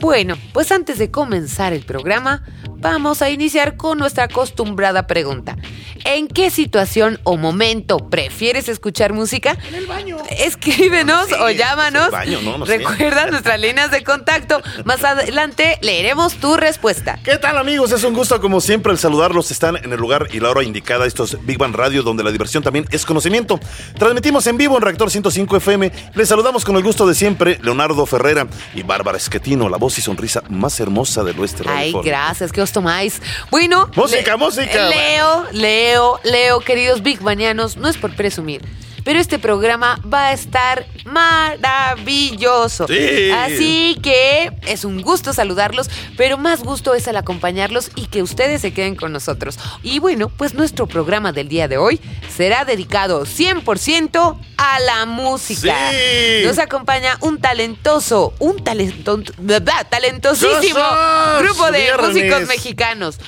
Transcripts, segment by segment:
Bueno, pues antes de comenzar el programa, vamos a iniciar con nuestra acostumbrada pregunta. ¿En qué situación o momento prefieres escuchar música? En el baño. Escríbenos No sé, o llámanos. es el baño, no, no sé. Recuerda nuestras líneas de contacto. Más adelante leeremos tu respuesta. ¿Qué tal amigos? Es un gusto como siempre el saludarlos. Están en el lugar y la hora indicada. Esto es Big Bang Radio, donde la diversión también es conocimiento. Transmitimos en vivo en Reactor 105 FM. Les saludamos con el gusto de siempre, Leonardo Ferrera y Bárbara Esquetino, la voz y sonrisa más hermosa del oeste Ay, gracias, que os tomáis. Bueno, Música, música. Leo, Leo, Leo, queridos Big Banianos, no es por presumir, pero este programa va a estar maravilloso. Sí. Así que es un gusto saludarlos, pero más gusto es el acompañarlos y que ustedes se queden con nosotros. Y bueno, pues nuestro programa del día de hoy será dedicado 100% a la música. Sí. Nos acompaña un talentoso, un talento, talentosísimo grupo de Viernes. músicos mexicanos.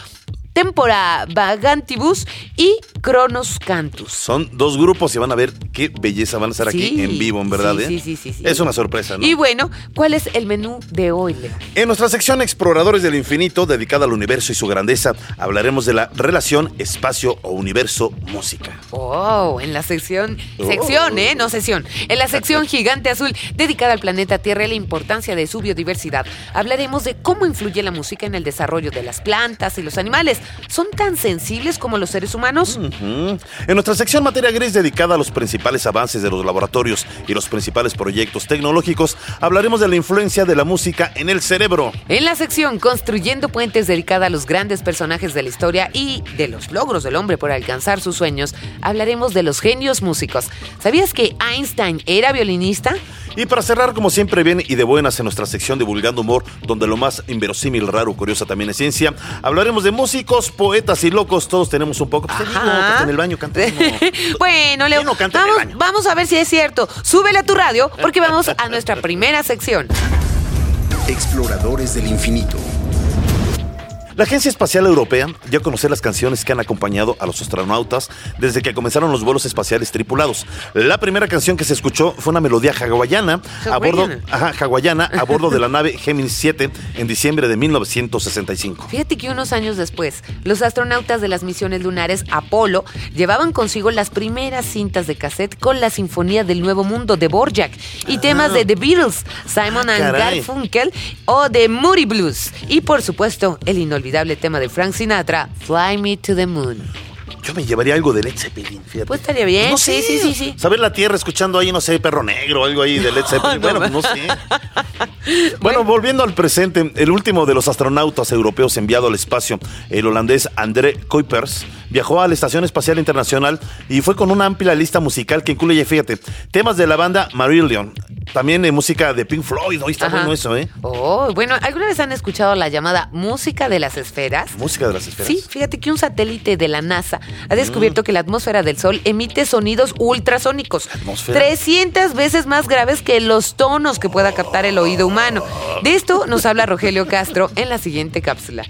Tempora Vagantibus y Cronos Cantus. Son dos grupos y van a ver qué belleza van a estar aquí en vivo, en verdad. sí, ¿eh? sí, sí, sí. Es una sorpresa, ¿no? Y bueno, ¿cuál es el menú de hoy, Leo? En nuestra sección Exploradores del Infinito, dedicada al universo y su grandeza, hablaremos de la relación espacio o universo música. Oh, en la sección, Oh. sección, ¿eh? No sesión. En la sección Gigante Azul, dedicada al planeta Tierra y la importancia de su biodiversidad, hablaremos de cómo influye la música en el desarrollo de las plantas y los animales. ¿Son tan sensibles como los seres humanos? En nuestra sección Materia Gris, dedicada a los principales avances de los laboratorios y los principales proyectos tecnológicos, hablaremos de la influencia de la música en el cerebro. En la sección Construyendo Puentes dedicada a los grandes personajes de la historia y de los logros del hombre por alcanzar sus sueños, hablaremos de los genios músicos. ¿Sabías que Einstein era violinista? Y para cerrar, como siempre, bien y de buenas en nuestra sección Divulgando Humor, donde lo más inverosímil, raro, curiosa también es ciencia, hablaremos de músicos, poetas y locos. Todos tenemos un poco. Pues te digo, está en el baño cantando. bueno, Leo, ¿Quién no canta en el vamos, baño? vamos a ver si es cierto. Súbele a tu radio porque vamos a nuestra primera sección. Exploradores del infinito. La Agencia Espacial Europea dio a conocer las canciones que han acompañado a los astronautas desde que comenzaron los vuelos espaciales tripulados. La primera canción que se escuchó fue una melodía hawaiana a bordo, ajá, hawaiana a bordo de la nave Gemini 7 en diciembre de 1965. Fíjate que unos años después, los astronautas de las misiones lunares Apolo llevaban consigo las primeras cintas de cassette con la Sinfonía del Nuevo Mundo de Borjak y temas de The Beatles, Simon Ah, and. Garfunkel o de Moody Blues. Y por supuesto, el inolvidable tema de Frank Sinatra, Fly Me to the Moon. Yo me llevaría algo de Led Zeppelin, fíjate. Pues estaría bien, No sí, sé, sí, sí, sí. Saber la tierra escuchando ahí, no sé, perro negro, algo ahí de Led Zeppelin. No, bueno, no. pues no sé. Bueno, volviendo al presente, el último de los astronautas europeos enviado al espacio, el holandés André Kuipers, viajó a la Estación Espacial Internacional y fue con una amplia lista musical que incluye, fíjate, temas de la banda Marillion, también de música de Pink Floyd, hoy está Ajá. bueno eso, ¿eh? Oh, bueno, ¿alguna vez han escuchado la llamada música de las esferas? Música de las esferas. Sí, fíjate que un satélite de la NASA ha descubierto que la atmósfera del Sol emite sonidos ultrasónicos, atmósfera? 300 veces más graves que los tonos que pueda captar el oído humano. De esto nos habla Rogelio Castro en la siguiente cápsula.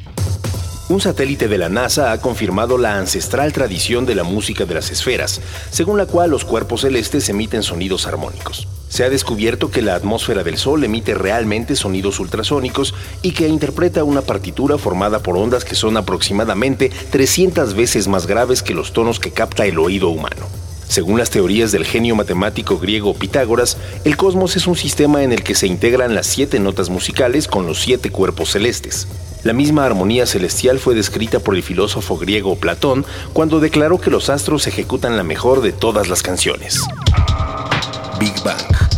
Un satélite de la NASA ha confirmado la ancestral tradición de la música de las esferas, según la cual los cuerpos celestes emiten sonidos armónicos. Se ha descubierto que la atmósfera del Sol emite realmente sonidos ultrasónicos y que interpreta una partitura formada por ondas que son aproximadamente 300 veces más graves que los tonos que capta el oído humano. Según las teorías del genio matemático griego Pitágoras, el cosmos es un sistema en el que se integran las siete notas musicales con los siete cuerpos celestes. La misma armonía celestial fue descrita por el filósofo griego Platón cuando declaró que los astros ejecutan la mejor de todas las canciones. Big Bang.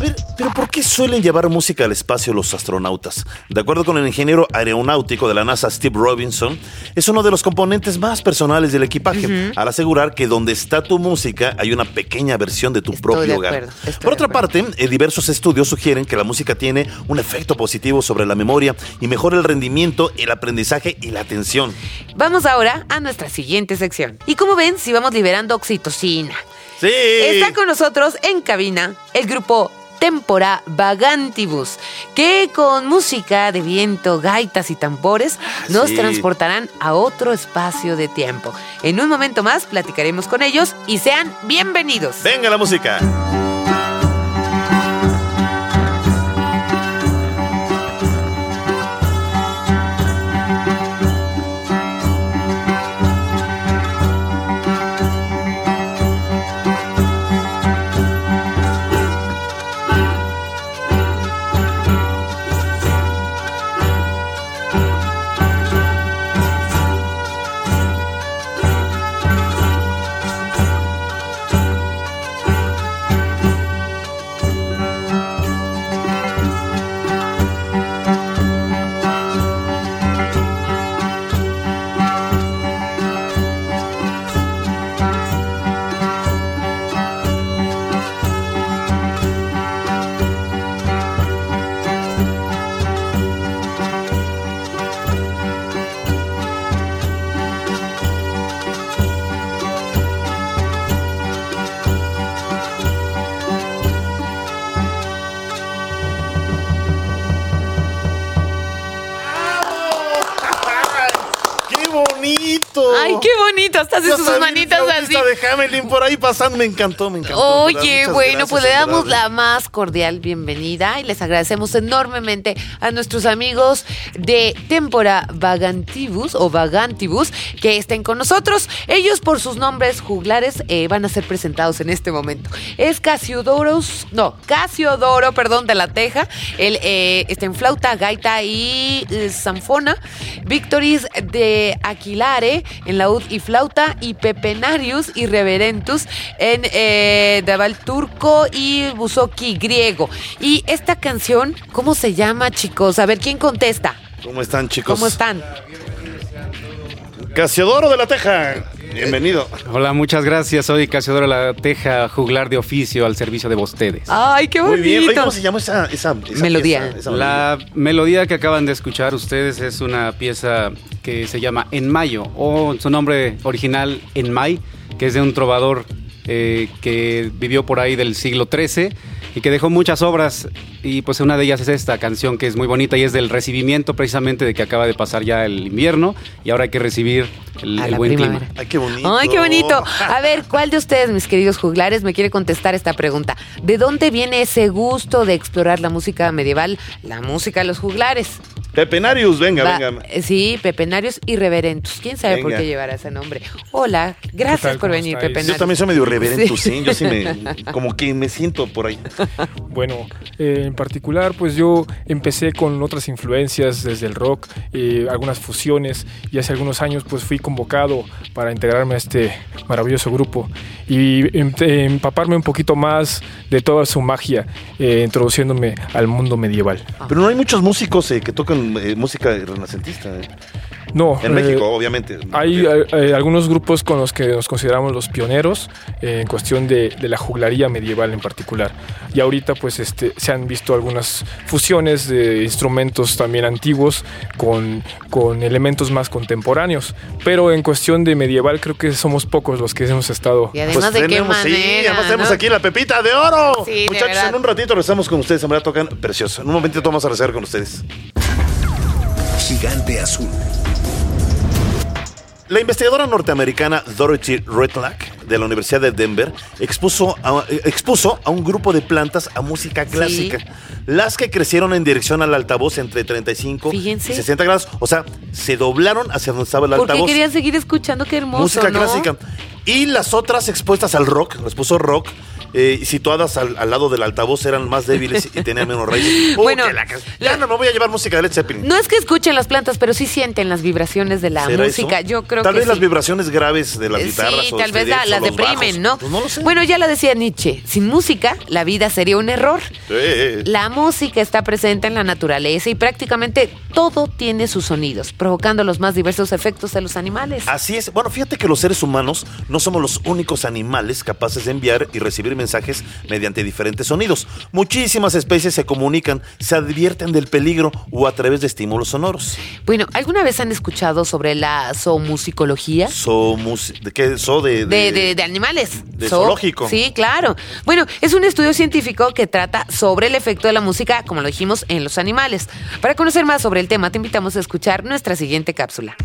A ver, Pero ¿por qué suelen llevar música al espacio los astronautas? De acuerdo con el ingeniero aeronáutico de la NASA, Steve Robinson, es uno de los componentes más personales del equipaje, al asegurar que donde está tu música hay una pequeña versión de tu Estoy propio de hogar. acuerdo, Por otra parte, eh, diversos estudios sugieren que la música tiene un efecto positivo sobre la memoria y mejora el rendimiento, el aprendizaje y la atención. Vamos ahora a nuestra siguiente sección. Y como ven, si vamos liberando oxitocina. Sí. Está con nosotros en cabina el grupo Tempora Vagantibus, que con música de viento, gaitas y tambores nos sí. transportarán a otro espacio de tiempo. En un momento más platicaremos con ellos y sean bienvenidos. Venga la música. Ay, qué bonito, hasta hace sus manitas así. de Hamelin por ahí pasando, me encantó, me encantó. Oye, bueno, gracias, pues le damos la más cordial bienvenida y les agradecemos enormemente a nuestros amigos de Tempora Vagantibus o Vagantibus que estén con nosotros. Ellos por sus nombres juglares eh, van a ser presentados en este momento. Es Casiodoros, no, Casiodoro, perdón, de la Teja. Él eh, está en flauta, gaita y eh, zanfona. Victoris de Aquilare en laúd y flauta y Pepenarius y Reverentus en eh, Daval turco y Buzoki griego. Y esta canción, ¿cómo se llama, chicos? A ver, ¿quién contesta? ¿Cómo están, chicos? ¿Cómo están? Casiodoro de la Teja. Bienvenido. Hola, muchas gracias. Soy Casiodoro La Teja, juglar de oficio al servicio de ustedes. ¡Ay, qué bonito! Muy bien. Oye, ¿Cómo se llama esa, esa, esa Melodía. pieza, esa La melodía que acaban de escuchar ustedes es una pieza que se llama En Mayo, o su nombre original En May, que es de un trovador eh, que vivió por ahí del siglo XIII y que dejó muchas obras. Y pues una de ellas es esta canción que es muy bonita y es del recibimiento precisamente de que acaba de pasar ya el invierno y ahora hay que recibir el, buen primavera. clima. Ay, qué bonito. ¡Ay, qué bonito! A ver, ¿cuál de ustedes, mis queridos juglares, me quiere contestar esta pregunta? ¿De dónde viene ese gusto de explorar la música medieval, la música de los juglares? Pepenarius, venga, Va- venga. eh, Sí, Pepenarios y Reverentus. ¿Quién sabe por Venga. qué llevará ese nombre? Hola, gracias tal? por ¿Cómo venir, estáis? Pepenarios. Yo también soy medio reverento, Sí. sí. Yo sí me. Como que me siento por ahí. Bueno, eh, en particular, pues yo empecé con otras influencias desde el rock, eh, algunas fusiones, y hace algunos años pues fui convocado para integrarme a este maravilloso grupo y em- empaparme un poquito más de toda su magia, eh, introduciéndome al mundo medieval. Pero no hay muchos músicos eh, que tocan eh, música renacentista. eh. No, En eh, México, obviamente. Hay eh, eh, algunos grupos con los que nos consideramos los pioneros eh, en cuestión de, de la juglaría medieval en particular. Y ahorita pues este, se han visto algunas fusiones de instrumentos también antiguos con, con elementos más contemporáneos. Pero en cuestión de medieval creo que somos pocos los que hemos estado... Y además de qué tenemos, manera. sí, además tenemos ¿no? aquí la pepita de oro. Sí, de Muchachos, verdad. en un ratito regresamos con ustedes. En verdad tocan precioso. En un momentito vamos a rezar con ustedes. Gigante Azul. La investigadora norteamericana Dorothy Redlack de la Universidad de Denver expuso a, expuso a un grupo de plantas a música clásica, las que crecieron en dirección al altavoz entre 35 Fíjense. y 60 grados. O sea, se doblaron hacia donde estaba el ¿Por qué altavoz. querían seguir escuchando? Qué hermoso, música ¿no? clásica. Y las otras expuestas al rock, les puso rock, eh, situadas al, al lado del altavoz eran más débiles y tenían menos raíces. Uy, Bueno, la ya no me voy a llevar música de Led Zeppelin. No es que escuchen las plantas, pero sí sienten las vibraciones de la ¿Será música. eso? Yo creo Tal que vez las vibraciones graves de las Eh, guitarras Sí, o tal vez la- las deprimen, bajos. ¿no? Pues no lo sé. Bueno, ya lo decía Nietzsche, sin música la vida sería un error. Eh, La música está presente en la naturaleza y prácticamente todo tiene sus sonidos, provocando los más diversos efectos de los animales. Así es. Bueno, fíjate que los seres humanos no somos los únicos animales capaces de enviar y recibir mensajes mediante diferentes sonidos. Muchísimas especies se comunican, se advierten del peligro o a través de estímulos sonoros. Bueno, ¿alguna vez han escuchado sobre la zoomusicología? Somos, ¿de qué? So de, De, de- de animales. de zoológico. Sí, claro. Bueno, es un estudio científico que trata sobre el efecto de la música, como lo dijimos, en los animales. Para conocer más sobre el tema, te invitamos a escuchar nuestra siguiente cápsula.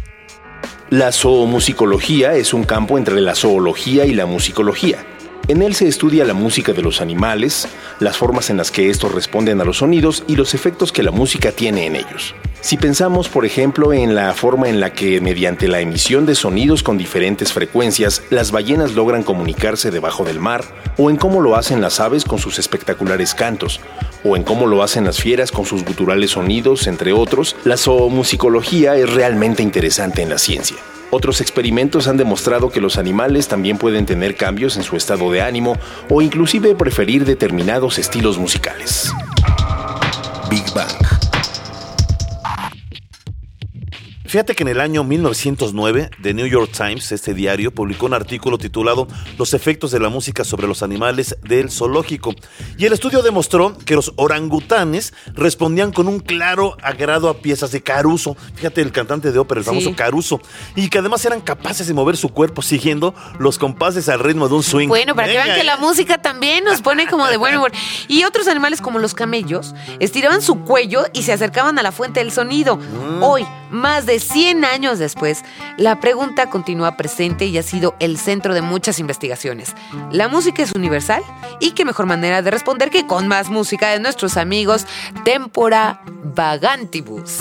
La zoomusicología es un campo entre la zoología y la musicología. En él se estudia la música de los animales, las formas en las que estos responden a los sonidos y los efectos que la música tiene en ellos. Si pensamos, por ejemplo, en la forma en la que, mediante la emisión de sonidos con diferentes frecuencias, las ballenas logran comunicarse debajo del mar, o en cómo lo hacen las aves con sus espectaculares cantos, o en cómo lo hacen las fieras con sus guturales sonidos, entre otros, la zoomusicología es realmente interesante en la ciencia. Otros experimentos han demostrado que los animales también pueden tener cambios en su estado de ánimo o inclusive preferir determinados estilos musicales. Big Bang. Fíjate que en el año 1909, The New York Times, este diario, publicó un artículo titulado Los efectos de la música sobre los animales del zoológico. Y el estudio demostró que los orangutanes respondían con un claro agrado a piezas de Caruso. Fíjate, el cantante de ópera, el Sí. famoso Caruso. Y que además eran capaces de mover su cuerpo siguiendo los compases al ritmo de un swing. Bueno, para que vean que ¿eh? la música también nos pone como de buen humor. Y otros animales como los camellos estiraban su cuello y se acercaban a la fuente del sonido. Mm. Hoy, más de 100 años después, la pregunta continúa presente y ha sido el centro de muchas investigaciones. ¿La música es universal? ¿Y qué mejor manera de responder que con más música de nuestros amigos Tempora Vagantibus?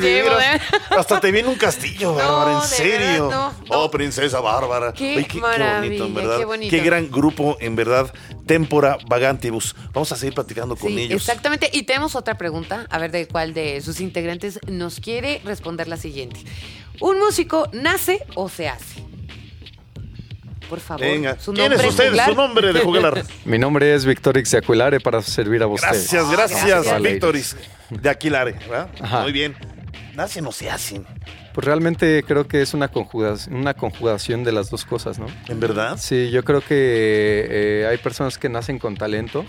De llevo, veras. ¿eh? Hasta te viene un castillo, Bárbara, en serio. verdad, no, Oh, princesa Bárbara. Qué qué, qué bonito, en qué verdad. bonito. gran grupo, en verdad. Tempora Vagantibus. Vamos a seguir platicando con Sí, ellos. exactamente. Y tenemos otra pregunta, a ver de cuál de sus integrantes nos quiere responder la siguiente. ¿Un músico nace o se hace? Por favor. Venga, su ¿quién es usted? juglar. Su nombre de juglar. Mi nombre es Víctor Ixacuelare para servir a usted. Gracias, gracias, gracias. Víctoris. De Aquilare, ¿verdad? Ajá. Muy bien. Nacen o se hacen. Pues realmente creo que es una conjugación, una conjugación de las dos cosas, ¿no? ¿En verdad? Sí, yo creo que eh, hay personas que nacen con talento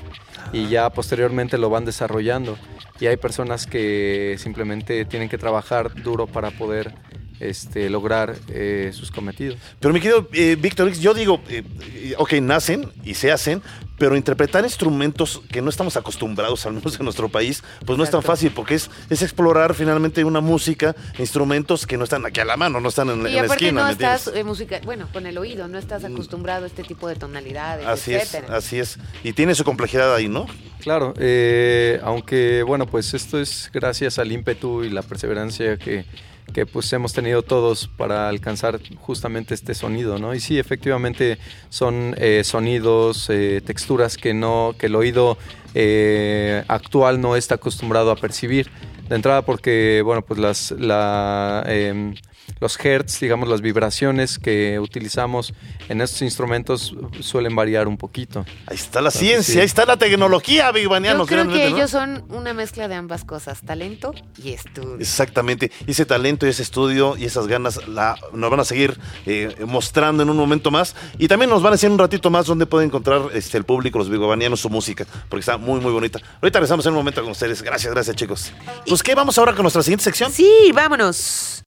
y ya posteriormente lo van desarrollando. Y hay personas que simplemente tienen que trabajar duro para poder este, lograr eh, sus cometidos. Pero mi querido eh, Víctor, yo digo, eh, eh, ok, nacen y se hacen, pero interpretar instrumentos que no estamos acostumbrados, al menos en nuestro país, pues no es tan fácil, porque es, es explorar finalmente una música, instrumentos que no están aquí a la mano, no están en, la- Y en la esquina. no ¿me estás eh, música, bueno, con el oído, no estás acostumbrado a este tipo de tonalidades, Así es, etcétera. así es. Y tiene su complejidad ahí, ¿no? Claro, eh, aunque bueno, pues esto es gracias al ímpetu y la perseverancia que, que pues hemos tenido todos para alcanzar justamente este sonido, ¿no? Y sí, efectivamente son eh, sonidos, eh, texturas que no, que el oído eh, actual no está acostumbrado a percibir. De entrada porque, bueno, pues las, la, em, los hertz, digamos, las vibraciones que utilizamos en estos instrumentos suelen variar un poquito. Ahí está la ciencia, ahí está la tecnología, Big Yo creo que ellos son una mezcla de ambas cosas, talento y estudio. Exactamente, ese talento y ese estudio y esas ganas la, nos van a seguir eh, mostrando en un momento más y también nos van a decir un ratito más dónde puede encontrar este, el público, los bigbanianos, su música, porque está muy, muy bonita. Ahorita regresamos en un momento con ustedes. Gracias, gracias, chicos. Pues, ¿qué? ¿Vamos ahora con nuestra siguiente sección? Sí, vámonos.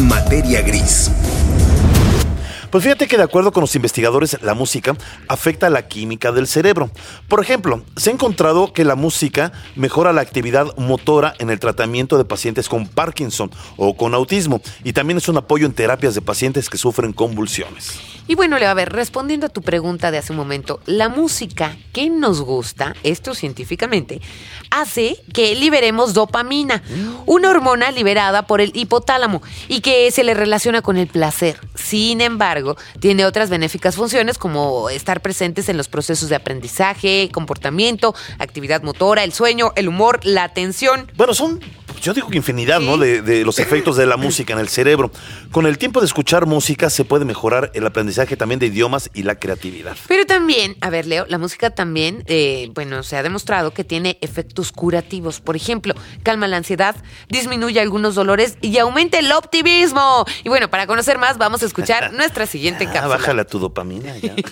Materia gris. Pues fíjate que de acuerdo con los investigadores, la música afecta la química del cerebro. Por ejemplo, se ha encontrado que la música mejora la actividad motora en el tratamiento de pacientes con Parkinson o con autismo y también es un apoyo en terapias de pacientes que sufren convulsiones. Y bueno, a ver, respondiendo a tu pregunta de hace un momento, la música que nos gusta, esto científicamente, hace que liberemos dopamina, una hormona liberada por el hipotálamo y que se le relaciona con el placer. Sin embargo, tiene otras benéficas funciones como estar presentes en los procesos de aprendizaje, comportamiento, actividad motora, el sueño, el humor, la atención. Bueno, son yo digo que infinidad, ¿no? De, de, los efectos de la música en el cerebro. Con el tiempo de escuchar música se puede mejorar el aprendizaje también de idiomas y la creatividad. Pero también, a ver, Leo, la música también, eh, bueno, se ha demostrado que tiene efectos curativos. Por ejemplo, calma la ansiedad, disminuye algunos dolores y aumenta el optimismo. Y bueno, para conocer más, vamos a escuchar nuestra siguiente Ah, cápsula. bájala tu dopamina. ya.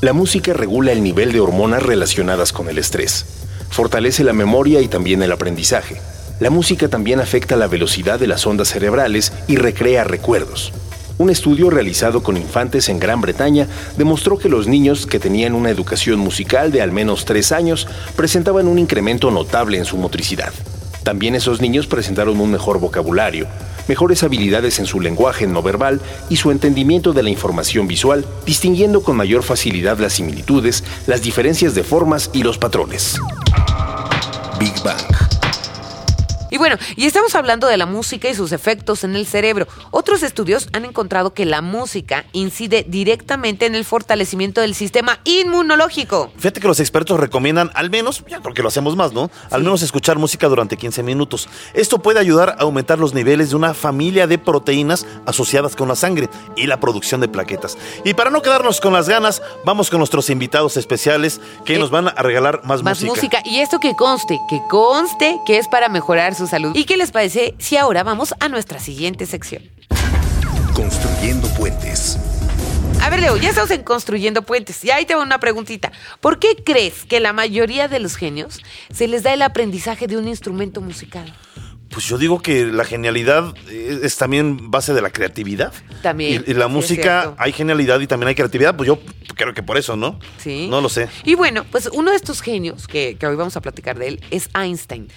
La música regula el nivel de hormonas relacionadas con el estrés. Fortalece la memoria y también el aprendizaje. La música también afecta la velocidad de las ondas cerebrales y recrea recuerdos. Un estudio realizado con infantes en Gran Bretaña demostró que los niños que tenían una educación musical de al menos tres años presentaban un incremento notable en su motricidad. También esos niños presentaron un mejor vocabulario, mejores habilidades en su lenguaje no verbal y su entendimiento de la información visual, distinguiendo con mayor facilidad las similitudes, las diferencias de formas y los patrones. Big Bang. Y bueno, y estamos hablando de la música y sus efectos en el cerebro. Otros estudios han encontrado que la música incide directamente en el fortalecimiento del sistema inmunológico. Fíjate que los expertos recomiendan al menos, ya creo que lo hacemos más, ¿no? Al menos escuchar música durante 15 minutos. Esto puede ayudar a aumentar los niveles de una familia de proteínas asociadas con la sangre y la producción de plaquetas. Y para no quedarnos con las ganas, vamos con nuestros invitados especiales que Eh, nos van a regalar más, Más música. Y esto que conste, que conste que es para mejorar su salud. ¿Y qué les parece si ahora vamos a nuestra siguiente sección? Construyendo puentes. A ver, Leo, ya estamos en Construyendo Puentes. Y ahí te va una preguntita. ¿Por qué crees que la mayoría de los genios se les da el aprendizaje de un instrumento musical? Pues yo digo que la genialidad es, es también base de la creatividad. También, Y, y la sí, música, hay genialidad y también hay creatividad. Pues yo creo que por eso, ¿no? Sí. No lo sé. Y bueno, pues uno de estos genios, que, que hoy vamos a platicar de él, es Einstein,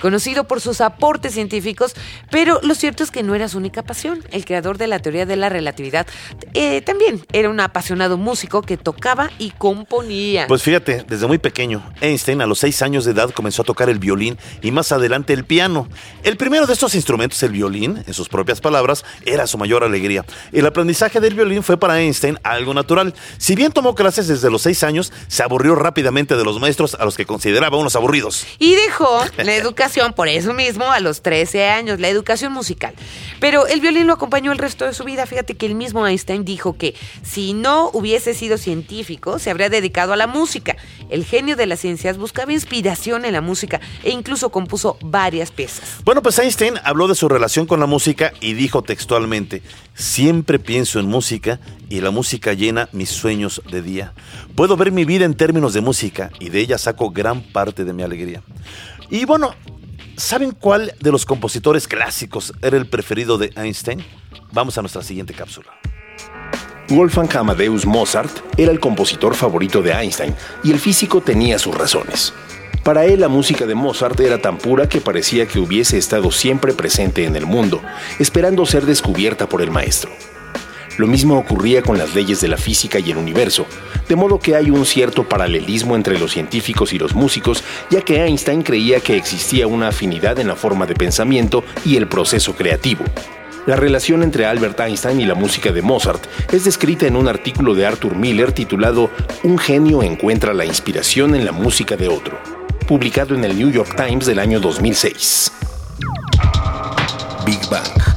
conocido por sus aportes científicos, pero lo cierto es que no era su única pasión. El creador de la teoría de la relatividad eh, también era un apasionado músico que tocaba y componía. Pues fíjate, desde muy pequeño, Einstein a los seis años de edad comenzó a tocar el violín y más adelante el piano. El primero de estos instrumentos, el violín, en sus propias palabras, era su mayor alegría. El aprendizaje del violín fue para Einstein algo natural. Si bien tomó clases desde los seis años, se aburrió rápidamente de los maestros a los que consideraba unos aburridos. Y dejó la educación por eso mismo a los 13 años, la educación musical. Pero el violín lo acompañó el resto de su vida. Fíjate que el mismo Einstein dijo que si no hubiese sido científico, se habría dedicado a la música. El genio de las ciencias buscaba inspiración en la música e incluso compuso varias piezas. Bueno, pues Einstein habló de su relación con la música y dijo textualmente, siempre pienso en música y la música llena mis sueños de día. Puedo ver mi vida en términos de música y de ella saco gran parte de mi alegría. Y bueno, ¿saben cuál de los compositores clásicos era el preferido de Einstein? Vamos a nuestra siguiente cápsula. Wolfgang Amadeus Mozart era el compositor favorito de Einstein y el físico tenía sus razones. Para él la música de Mozart era tan pura que parecía que hubiese estado siempre presente en el mundo, esperando ser descubierta por el maestro. Lo mismo ocurría con las leyes de la física y el universo, de modo que hay un cierto paralelismo entre los científicos y los músicos, ya que Einstein creía que existía una afinidad en la forma de pensamiento y el proceso creativo. La relación entre Albert Einstein y la música de Mozart es descrita en un artículo de Arthur Miller titulado Un genio encuentra la inspiración en la música de otro, publicado en el New York Times del año 2006. Big Bang.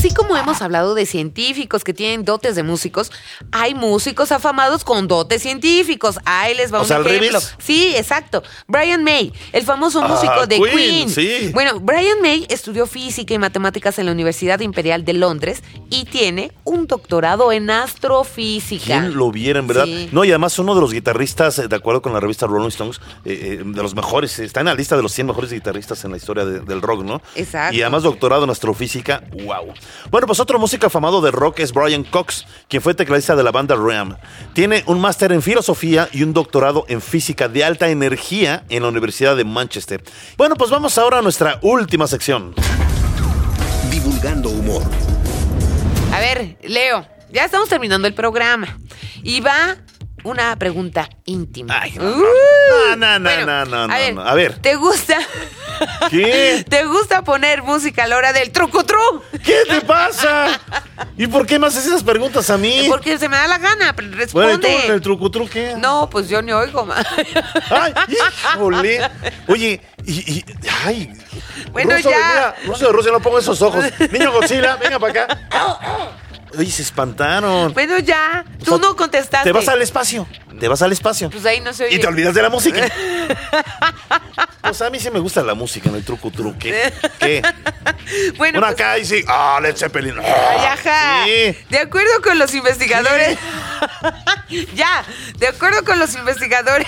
Así como hemos hablado de científicos que tienen dotes de músicos, hay músicos afamados con dotes científicos. Ahí les va O un sea, al ejemplo. revés. Sí, exacto. Brian May, el famoso músico Ah, de Queen, Queen. sí. Bueno, Brian May estudió física y matemáticas en la Universidad Imperial de Londres y tiene un doctorado en astrofísica. ¿Quién lo viera, en verdad? Sí. No, y además uno de los guitarristas, eh, de acuerdo con la revista Rolling Stones, eh, eh, de los mejores, está en la lista de los 100 mejores guitarristas en la historia de- del rock, ¿no? Exacto. Y además doctorado en astrofísica, wow. Bueno, pues otro músico afamado de rock es Brian Cox, quien fue tecladista de la banda Ram. Tiene un máster en filosofía y un doctorado en física de alta energía en la Universidad de Manchester. Bueno, pues vamos ahora a nuestra última sección. Divulgando humor. A ver, Leo, ya estamos terminando el programa. Y va una pregunta íntima. Ay, no, no, no, no, bueno, no, no, no, a ver, no. A ver. ¿Te gusta? ¿Qué? ¿Te gusta poner música a la hora del trucutru? ¿Qué te pasa? ¿Y por qué me haces esas preguntas a mí? Porque se me da la gana, pero Bueno, ¿y responde. tú en el truco truque? No, pues yo ni oigo más. Ay, híjole. Oye, y, y- ay. Bueno, Ruso, ya. Mira, Ruso de Rusia, no pongo esos ojos. Niño Godzilla, venga para acá. Oye, se espantaron. Bueno, ya, O tú sea, no contestaste. Te vas al espacio. Te vas al espacio. Pues ahí no se oye. Y te olvidas de la música. Pues a mí sí me gusta la música en el truco truque. ¿Qué? Bueno, Una pues, acá y sí. Ah, Led Zeppelin. Ay, ajá. Sí. De acuerdo con los investigadores. ya, de acuerdo con los investigadores,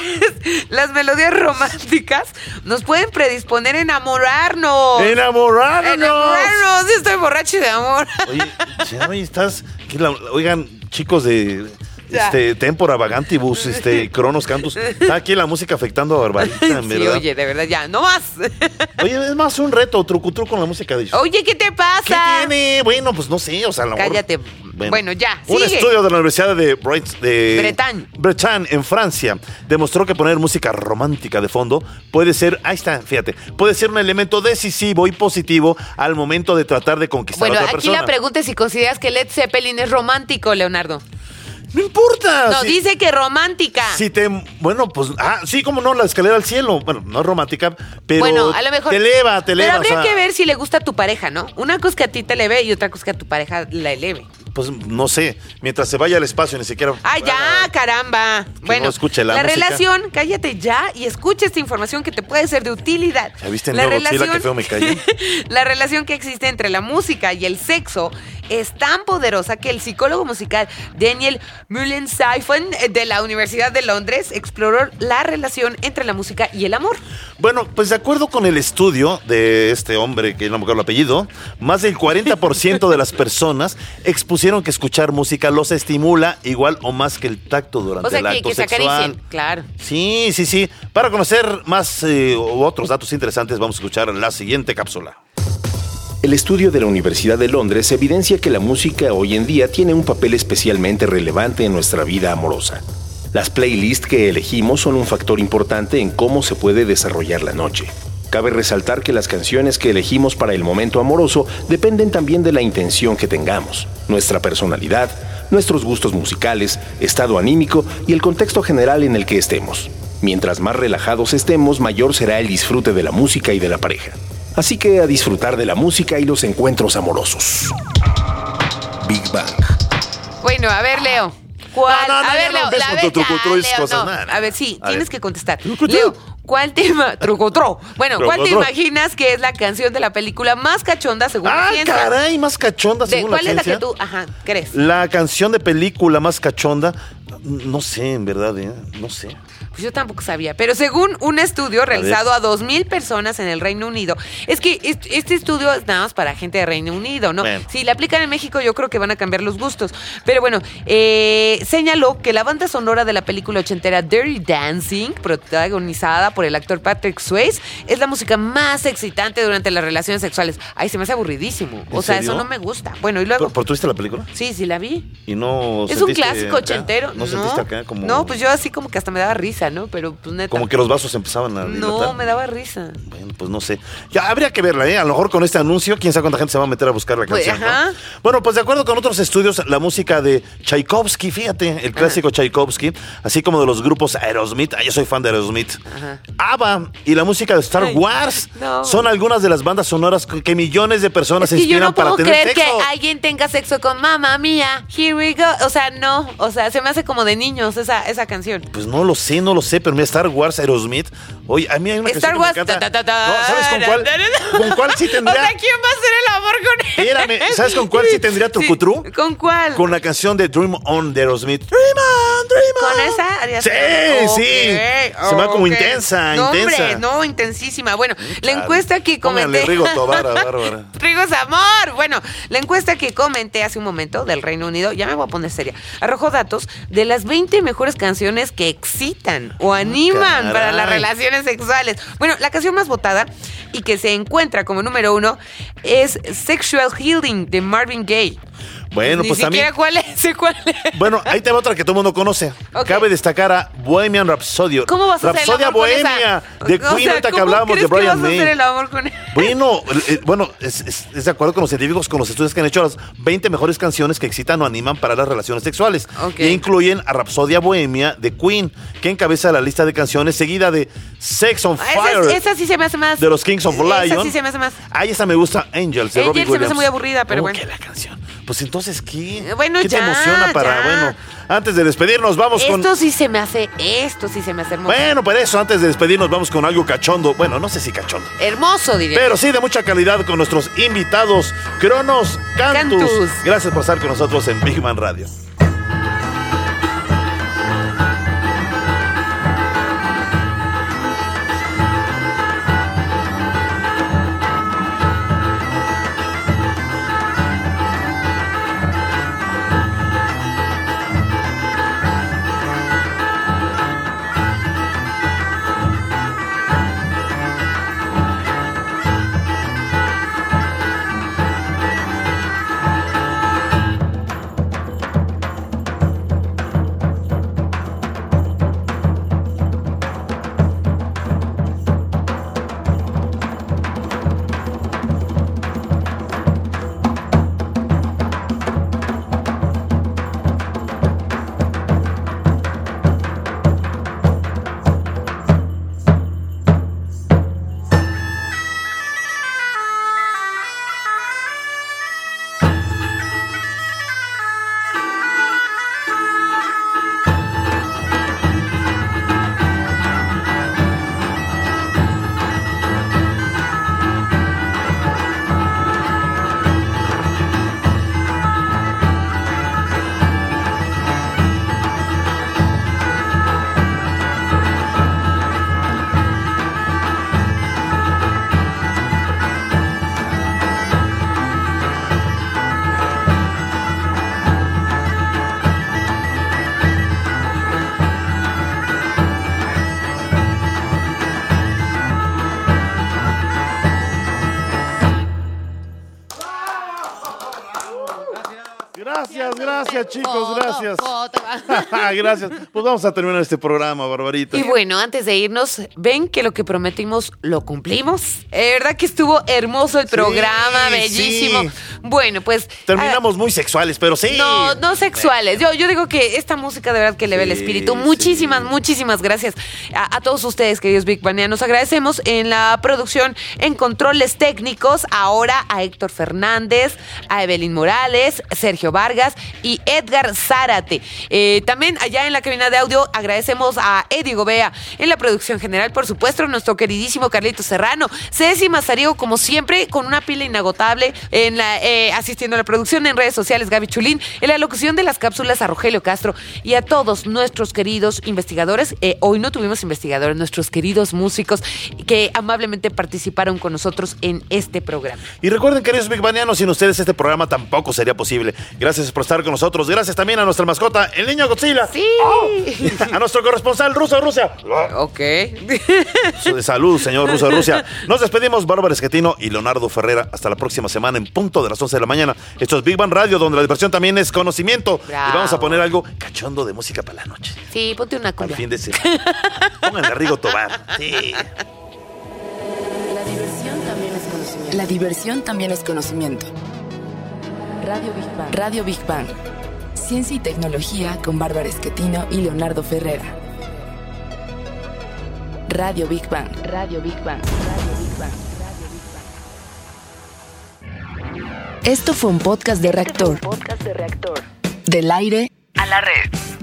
las melodías románticas nos pueden predisponer a enamorarnos. ¡Enamorarnos! Enamorarnos. Estoy borracho de amor. Oye, ya oye, estás. la- oigan, chicos de. Este, Tempora, Vagantibus, este, Cronos Cantus. Está aquí la música afectando a Barbarita, en Sí, verdad. oye, de verdad, ya, no más. Oye, es más un reto, truco con la música de Oye, ¿qué te pasa? ¿Qué tiene? Bueno, pues no sé, o sea, a lo mejor- Cállate. Bueno, ya, Un sigue. estudio de la Universidad de, Bright- de Bretagne. Bretagne, en Francia, demostró que poner música romántica de fondo puede ser, ahí está, fíjate, puede ser un elemento decisivo y positivo al momento de tratar de conquistar Bueno, a otra aquí persona. la pregunta es si consideras que Led Zeppelin es romántico, Leonardo. No importa. No, si- dice que romántica. Si te. Bueno, pues. Ah, sí, como no, la escalera al cielo. Bueno, no es romántica, pero. bueno, a lo mejor. Te eleva, te eleva. Pero habría o sea, que ver si le gusta a tu pareja, ¿no? Una cosa que a ti te eleve y otra cosa que a tu pareja la eleve. Pues no sé. Mientras se vaya al espacio, ni siquiera. ¡Ay, ya, caramba! Bueno, no escuche la música. relación, cállate ya y escucha esta información que te puede ser de utilidad. ¿Ya viste el nuevo Godzilla? Qué feo me cayó. la relación que existe entre la música y el sexo es tan poderosa que el psicólogo musical Daniel Mullen-Siphon eh, de la Universidad de Londres exploró la relación entre la música y el amor. Bueno, pues de acuerdo con el estudio de este hombre, que no me acuerdo el apellido, más del 40% de las personas expusieron que escuchar música los estimula igual o más que el tacto durante O sea, el que, acto que se sexual. acaricien, claro. Sí, sí, sí. Para conocer más eh, otros datos interesantes, vamos a escuchar la siguiente cápsula. El estudio de la Universidad de Londres evidencia que la música hoy en día tiene un papel especialmente relevante en nuestra vida amorosa. Las playlists que elegimos son un factor importante en cómo se puede desarrollar la noche. Cabe resaltar que las canciones que elegimos para el momento amoroso dependen también de la intención que tengamos, nuestra personalidad, nuestros gustos musicales, estado anímico y el contexto general en el que estemos. Mientras más relajados estemos, mayor será el disfrute de la música y de la pareja. Así que a disfrutar de la música y los encuentros amorosos. Big Bang. Bueno, a ver, Leo. ¿Cuál? No, no, no, a ver, Leo. empieces a ver. A sí, A tienes ver. que contestar. Leo, ¿cuál tema? Trucutro. Bueno, ¿cuál te imaginas que es la canción de la película más cachonda según la Ah, ciencia? caray, más cachonda De- según la ¿Cuál es la que ciencia. tú, ajá, crees? La canción de película más cachonda, no sé, en verdad, ¿eh? No sé. Pues yo tampoco sabía. Pero según un estudio realizado a, dos mil personas en el Reino Unido, es que est- este estudio es nada más para gente de Reino Unido, ¿no? Bueno. Si le aplican en México, yo creo que van a cambiar los gustos. Pero bueno, eh, señaló que la banda sonora de la película ochentera Dirty Dancing, protagonizada por el actor Patrick Swayze, es la música más excitante durante las relaciones sexuales. Ay, se me hace aburridísimo. O ¿En sea, serio? eso no me gusta. Bueno, y luego. ¿Por, por tú viste la película? Sí, sí la vi. Y no Es un clásico acá? ochentero. ¿No sentiste acá como, No, pues yo así como que hasta me daba risa, ¿no? Pero pues neta. como que los vasos empezaban a No, me daba risa. Bueno, pues no sé. Ya habría que verla, ¿eh? A lo mejor con este anuncio, quién sabe cuánta gente se va a meter a buscar la Pues, canción. ¿no? ajá. Bueno, pues de acuerdo con otros estudios, la música de Tchaikovsky, fíjate, el clásico Tchaikovsky, así como de los grupos Aerosmith, ah, yo soy fan de Aerosmith, Ajá. ABBA y la música de Star Ay, Wars no. son algunas de las bandas sonoras que millones de personas Es se que yo inspiran no puedo para tener creer sexo. que alguien tenga sexo con mamá mía. Here we go. O sea, no. O sea, se me hace como de niños esa, esa canción. Pues no lo sé, no lo sé, pero mira, Star Wars, Aerosmith. Oye, a mí hay una Star Wars. que me ta, ta, ta, No, ¿sabes con cuál? ¿Con cuál sí tendría? O sea, ¿quién va a hacer el amor con él? Espérame, ¿sabes con cuál sí tendría trucutru? ¿Con cuál? Con la canción de Dream On de Aerosmith. Dream On, Dream On. ¿Con esa? harías- Sí, sí. Se va como intensa, no, intensa. Hombre, no, intensísima. Bueno, la Chale. encuesta que comenté. Rigo Tobar a Bárbara. Rigo. Bueno, la encuesta que comenté hace un momento del Reino Unido, ya me voy a poner seria, arrojó datos de las 20 mejores canciones que excitan o animan caray. para las relaciones sexuales. Bueno, la canción más votada y que se encuentra como número uno es Sexual Healing de Marvin Gaye. Bueno, Ni pues también. cuál es, cuál es. Bueno, ahí te va otra que todo el mundo conoce. Cabe destacar a Bohemian Rhapsody. ¿Cómo vas a hacer el Rapsodia amor con Bohemia esa? de O Queen, sea, ahorita que ¿cómo hablábamos de Brian hacer May. el amor con él? Bueno, eh, bueno, es, es- es de acuerdo con los científicos, con los estudios que han hecho las 20 mejores canciones que excitan o animan para las relaciones sexuales. Ok. Y incluyen a Rapsodia Bohemia de Queen, que encabeza la lista de canciones, seguida de Sex on Ah, Fire Esa, esa sí se me hace más. de los Kings of Esa Lion. sí se me hace más. Esa me gusta, Angels, de Angels Robbie se me hace muy aburrida, pero bueno. que la canción. Pues entonces, ¿qué? Eh, bueno, ¿Qué te emociona para, ya. bueno, antes de despedirnos, vamos con... Esto sí se me hace, esto sí se me hace hermoso. Bueno, por eso, antes de despedirnos, vamos con algo cachondo. Bueno, no sé si cachondo. Hermoso, diría. Pero sí de mucha calidad con nuestros invitados, Cronos Cantus. Cantus. Gracias por estar con nosotros en Big Man Radio. Gracias, gracias, chicos, gracias. gracias. Pues vamos a terminar este programa, Barbarita. Y bueno, antes de irnos, ven que lo que prometimos lo cumplimos. Eh, ¿Verdad que estuvo hermoso el programa? sí. Bellísimo. Bueno, pues. Terminamos muy sexuales, pero sí. No, no sexuales. Yo, yo digo que esta música de verdad que eleva el Sí, espíritu. sí. Muchísimas, muchísimas gracias a, a todos ustedes, queridos Big Banianos. Agradecemos en la producción, en controles técnicos, ahora a Héctor Fernández, a Evelyn Morales, Sergio Vargas y Edgar Zárate. Eh, también allá en la cabina de audio agradecemos a Eddie Gobea en la producción general, por supuesto, nuestro queridísimo Carlito Serrano, Ceci Mazariego, como siempre, con una pila inagotable, en la, eh, asistiendo a la producción en redes sociales, Gaby Chulín, en la locución de las cápsulas a Rogelio Castro y a todos nuestros queridos investigadores. Eh, hoy no tuvimos investigadores, nuestros queridos músicos que amablemente participaron con nosotros en este programa. Y recuerden, queridos Big Banianos, sin ustedes este programa tampoco sería posible. Gracias por estar con nosotros. Gracias también a nuestra mascota, el niño Godzilla. Sí. A nuestro corresponsal ruso de Rusia. Ok. De salud, señor ruso de Rusia. Nos despedimos, Bárbara Esquetino y Leonardo Ferrera. Hasta la próxima semana en punto de las 11 de la mañana. Esto es Big Bang Radio, donde la diversión también es conocimiento. Y vamos a poner algo cachondo de música para la noche. Sí, ponte una Al cumbia. fin de semana. Pónganle a Rigo Tobar. Sí. La diversión también es conocimiento. La diversión también es conocimiento. Radio Big Bang. Radio Big Bang. Ciencia y tecnología con Bárbara Esquetino y Leonardo Ferrera. Radio Big Bang. Radio Big Bang. Radio Big Bang. Esto fue un podcast de reactor. Podcast de reactor. Del aire A la red.